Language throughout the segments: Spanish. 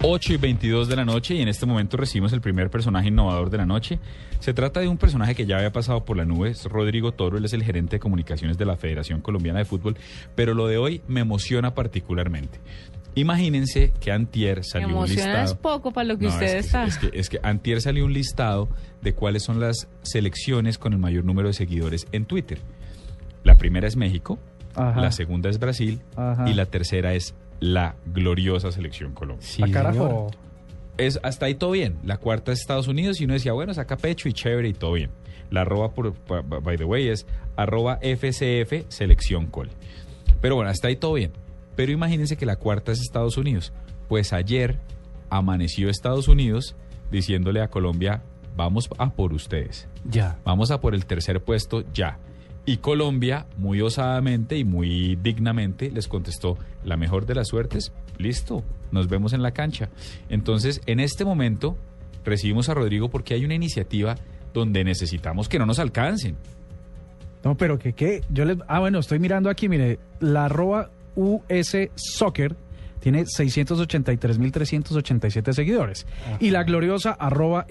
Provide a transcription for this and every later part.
8 y 22 de la noche y en este momento recibimos el primer personaje innovador de la noche. Se trata de un personaje que ya había pasado por la nube, es Rodrigo Toro, él es el gerente de comunicaciones de la Federación Colombiana de Fútbol, pero lo de hoy me emociona particularmente. Imagínense que Antier salió un listado. es poco para lo que No, usted es está. Que, es, que, es que Antier salió un listado de cuáles son las selecciones con el mayor número de seguidores en Twitter. La primera es México, Ajá. la segunda es Brasil Ajá. y la tercera es la gloriosa selección Colombia. Sí, carajo. Es, hasta ahí todo bien. La cuarta es Estados Unidos y uno decía, bueno, saca pecho y chévere y todo bien. La arroba, por, by the way, es arroba FCF selección col. Pero bueno, hasta ahí todo bien. Pero imagínense que la cuarta es Estados Unidos. Pues ayer amaneció Estados Unidos diciéndole a Colombia, vamos a por ustedes. Ya. Vamos a por el tercer puesto ya. Y Colombia, muy osadamente y muy dignamente, les contestó, la mejor de las suertes, listo, nos vemos en la cancha. Entonces, en este momento, recibimos a Rodrigo porque hay una iniciativa donde necesitamos que no nos alcancen. No, pero que qué. Yo les, ah, bueno, estoy mirando aquí, mire, la arroba US Soccer tiene 683.387 seguidores. Y la gloriosa arroba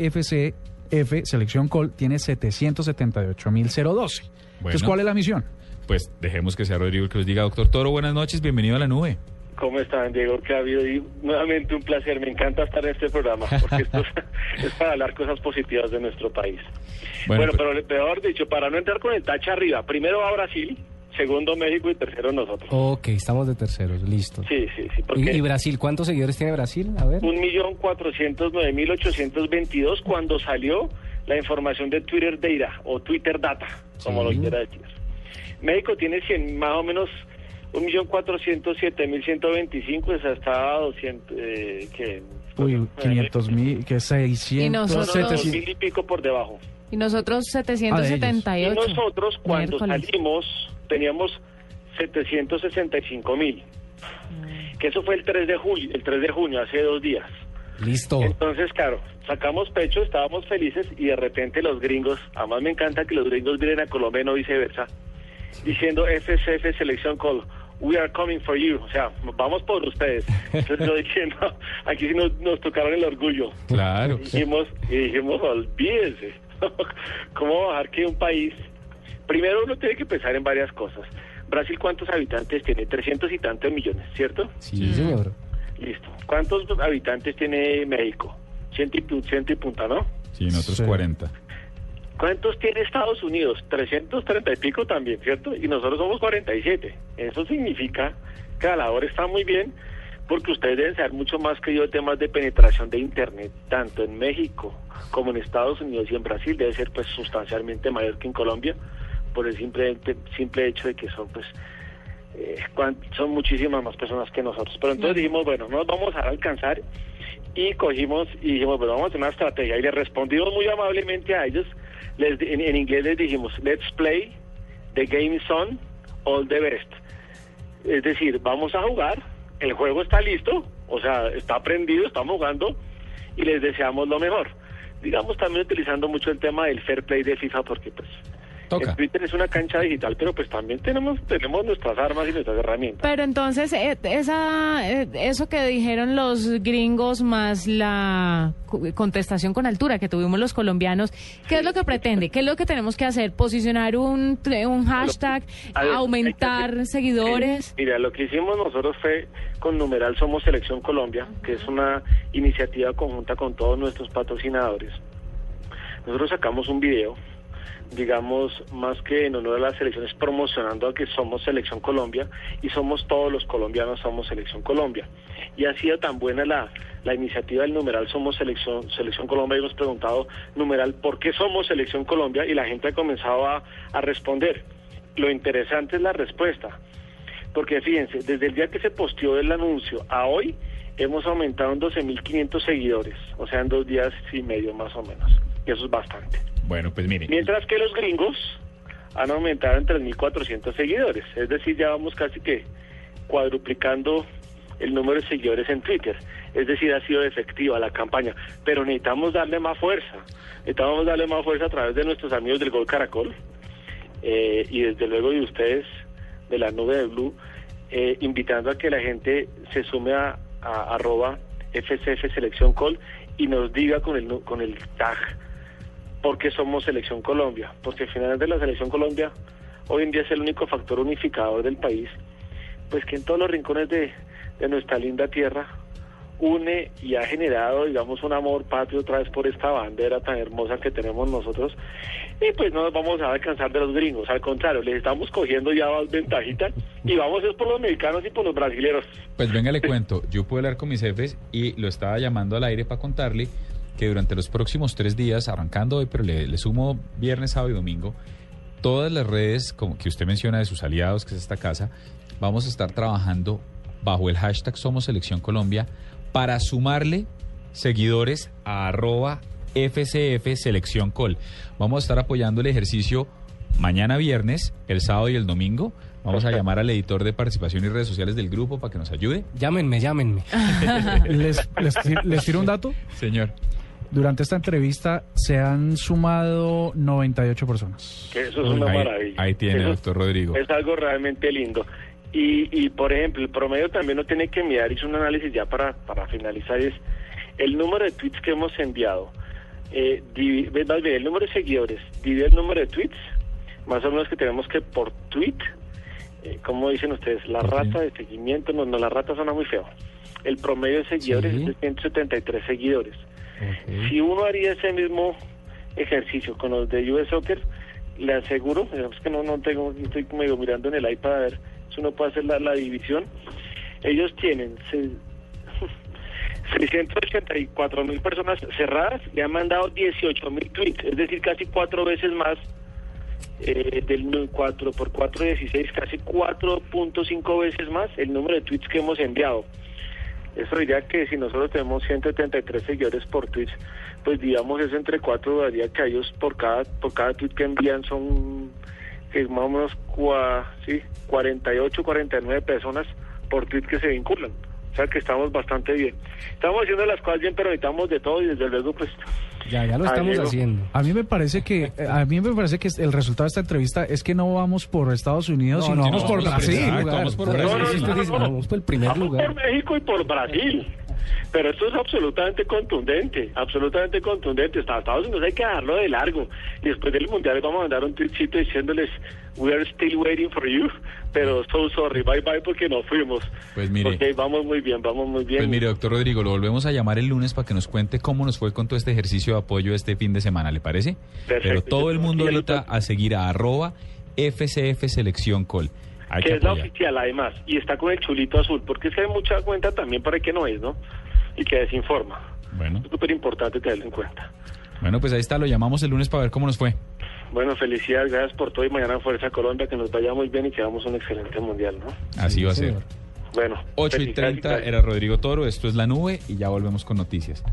FCF Selección Col tiene 778.012. Entonces, ¿cuál es la misión? Pues dejemos que sea Rodrigo el que nos diga, doctor Toro, buenas noches, bienvenido a la nube. ¿Cómo están, Diego? Que ha habido y nuevamente un placer. Me encanta estar en este programa porque esto es, es para hablar cosas positivas de nuestro país. Bueno, Bueno, pues- pero peor dicho, para no entrar con el tacha arriba, primero va Brasil, segundo México y tercero nosotros. Ok, estamos de terceros, listo. Sí, sí, sí. ¿Y, Porque y Brasil? ¿Cuántos seguidores tiene Brasil? A ver. un millón cuatrocientos nueve mil ochocientos veintidós cuando salió la información de Twitter Data o Twitter Data, como Sí. lo quiera decir. México tiene 100, más o menos un millón cuatrocientos siete mil ciento veinticinco, esa está a 200, eh, que Uy, 500 mil, que 600, Y No, no, no, 700. mil y pico por debajo. Y nosotros Ah, Y 778. nosotros cuando Miércoles. salimos teníamos 765 mil. Que eso fue el 3 de julio, el 3 de junio, hace dos días. Listo. Entonces, claro, sacamos pecho, estábamos felices y de repente los gringos, además me encanta que los gringos vienen a Colombia y no viceversa, diciendo FCF Selección Call, we are coming for you, o sea, vamos por ustedes. Entonces yo diciendo, aquí sí nos, nos tocaron el orgullo. Claro. Y dijimos, y dijimos, olvídense, ¿cómo bajar que un país? Primero uno tiene que pensar en varias cosas. Brasil, ¿cuántos habitantes tiene? 300 y tantos millones, ¿cierto? Sí, señor. Listo. ¿Cuántos habitantes tiene México? Ciento y, ciento y punta, ¿no? Sí, en otros Sí. 40. ¿Cuántos tiene Estados Unidos? 330 y pico también, ¿cierto? Y nosotros somos 47. Eso significa que la labor está muy bien porque ustedes deben saber mucho más que yo de temas de penetración de Internet, tanto en México como en Estados Unidos y en Brasil. Debe ser pues sustancialmente mayor que en Colombia por el simple, simple hecho de que son pues eh, son muchísimas más personas que nosotros. Pero entonces dijimos, bueno, no nos vamos a alcanzar y cogimos y dijimos, bueno, vamos a hacer una estrategia y le respondimos muy amablemente a ellos. Les, en, en inglés les dijimos, let's play, the game on, all the best. Es decir, vamos a jugar, el juego está listo, o sea, está aprendido, estamos jugando y les deseamos lo mejor. Digamos también utilizando mucho el tema del fair play de FIFA porque pues Toca. el Twitter es una cancha digital, pero pues también tenemos tenemos nuestras armas y nuestras herramientas. Pero entonces, eh, esa, eh, eso que dijeron los gringos más la contestación con altura que tuvimos los colombianos, ¿qué es lo que pretende? ¿Qué es lo que tenemos que hacer? ¿Posicionar un, un hashtag? Ver, ¿Aumentar seguidores? Eh, mira, lo que hicimos nosotros fue con numeral Somos Selección Colombia, que es una iniciativa conjunta con todos nuestros patrocinadores. Nosotros sacamos un video, digamos, más que en honor a las selecciones, promocionando a que somos Selección Colombia y somos todos los colombianos, somos Selección Colombia. Y ha sido tan buena la, la iniciativa del numeral Somos Selección, Selección Colombia y hemos preguntado, numeral, ¿por qué somos Selección Colombia? Y la gente ha comenzado a, a responder. Lo interesante es la respuesta. Porque fíjense, desde el día que se posteó el anuncio a hoy, hemos aumentado en 12.500 seguidores, o sea, en dos días y medio más o menos. Y eso es bastante. Bueno, pues mire. Mientras que los gringos han aumentado en 3.400 seguidores, es decir, ya vamos casi que cuadruplicando el número de seguidores en Twitter. Es decir, ha sido efectiva la campaña, pero necesitamos darle más fuerza. Necesitamos darle más fuerza a través de nuestros amigos del Gol Caracol eh, y desde luego de ustedes de la nube de Blue, eh, invitando a que la gente se sume a, a arroba FCF Selección Col y nos diga con el, con el tag por qué somos Selección Colombia. Porque al final de la Selección Colombia hoy en día es el único factor unificador del país, pues que en todos los rincones de, de nuestra linda tierra une y ha generado, digamos, un amor patrio otra vez por esta bandera tan hermosa que tenemos nosotros. Y pues no nos vamos a alcanzar de los gringos, al contrario, les estamos cogiendo ya más ventajita y vamos es por los mexicanos y por los brasileños. Pues venga, le cuento. Yo pude hablar con mis jefes y lo estaba llamando al aire para contarle que durante los próximos tres días, arrancando hoy, pero le, le sumo viernes, sábado y domingo, todas las redes como que usted menciona de sus aliados, que es esta casa, vamos a estar trabajando bajo el hashtag Somos Selección Colombia para sumarle seguidores a arroba FCF Selección Col. Vamos a estar apoyando el ejercicio mañana viernes, el sábado y el domingo. Vamos a llamar al editor de participación y redes sociales del grupo para que nos ayude. Llámenme, llámenme. les, les, les tiro un dato. Señor. Durante esta entrevista se han sumado 98 personas. Que eso es una ahí, maravilla. ahí tiene, Eso doctor Rodrigo. Es algo realmente lindo. Y, y, por ejemplo, el promedio también no tiene que mirar, hizo un análisis ya para, para finalizar, es el número de tweets que hemos enviado. Eh, divi- ve- más bien, el número de seguidores, divide el número de tweets, más o menos que tenemos que por tweet, eh, como dicen ustedes, la rata de seguimiento, no, no, la rata suena muy feo. El promedio de seguidores Sí. es de 173 seguidores. Si uno haría ese mismo ejercicio con los de US Soccer, le aseguro, es que no, no tengo, estoy medio mirando en el iPad a ver si uno puede hacer la, división. Ellos tienen se- 684 mil personas cerradas y han mandado 18 mil tweets, es decir, casi cuatro veces más eh, del 4 por 4, 16, casi 4.5 veces más el número de tweets que hemos enviado. Eso diría que si nosotros tenemos 173 seguidores por tweets, pues digamos es entre cuatro, daría que ellos por cada, por cada tweet que envían son que más o menos cua- sí, 48, 49 personas por tweet que se vinculan. O sea que estamos bastante bien. Estamos haciendo las cosas bien, pero necesitamos de todo y desde luego pues Ya, ya lo Ah, estamos Diego. haciendo. A mí me parece que eh, a mí me parece que el resultado de esta entrevista es que no vamos por Estados Unidos, sino vamos no, por no, Brasil. vamos por Brasil. Vamos por el primer Vamos lugar. por México y por Brasil. Pero esto es absolutamente contundente, absolutamente contundente. Hasta Estados Unidos hay que dejarlo de largo. Después del Mundial vamos a mandar un tweetcito diciéndoles, we are still waiting for you. Pero so sorry, bye bye porque no fuimos. Pues mire. Ok, vamos muy bien, vamos muy bien. Pues mire, doctor Rodrigo, lo volvemos a llamar el lunes para que nos cuente cómo nos fue con todo este ejercicio de apoyo este fin de semana, ¿le parece? Perfecto. Pero todo el mundo ahorita a seguir a arroba FCF Selección Col. Hay que que es la oficial además, y está con el chulito azul, porque es que hay mucha cuenta también para que no es, ¿no? Y que desinforma. Bueno, Es súper importante tenerlo en cuenta. bueno, pues ahí está, lo llamamos el lunes para ver cómo nos fue. Bueno, felicidades, gracias por todo y mañana Fuerza Colombia, que nos vaya muy bien y que hagamos un excelente mundial, ¿no? Así Sí, va a ser. Bueno. 8 y felicidades 30 gracias. era Rodrigo Toro, esto es La Nube y ya volvemos con noticias.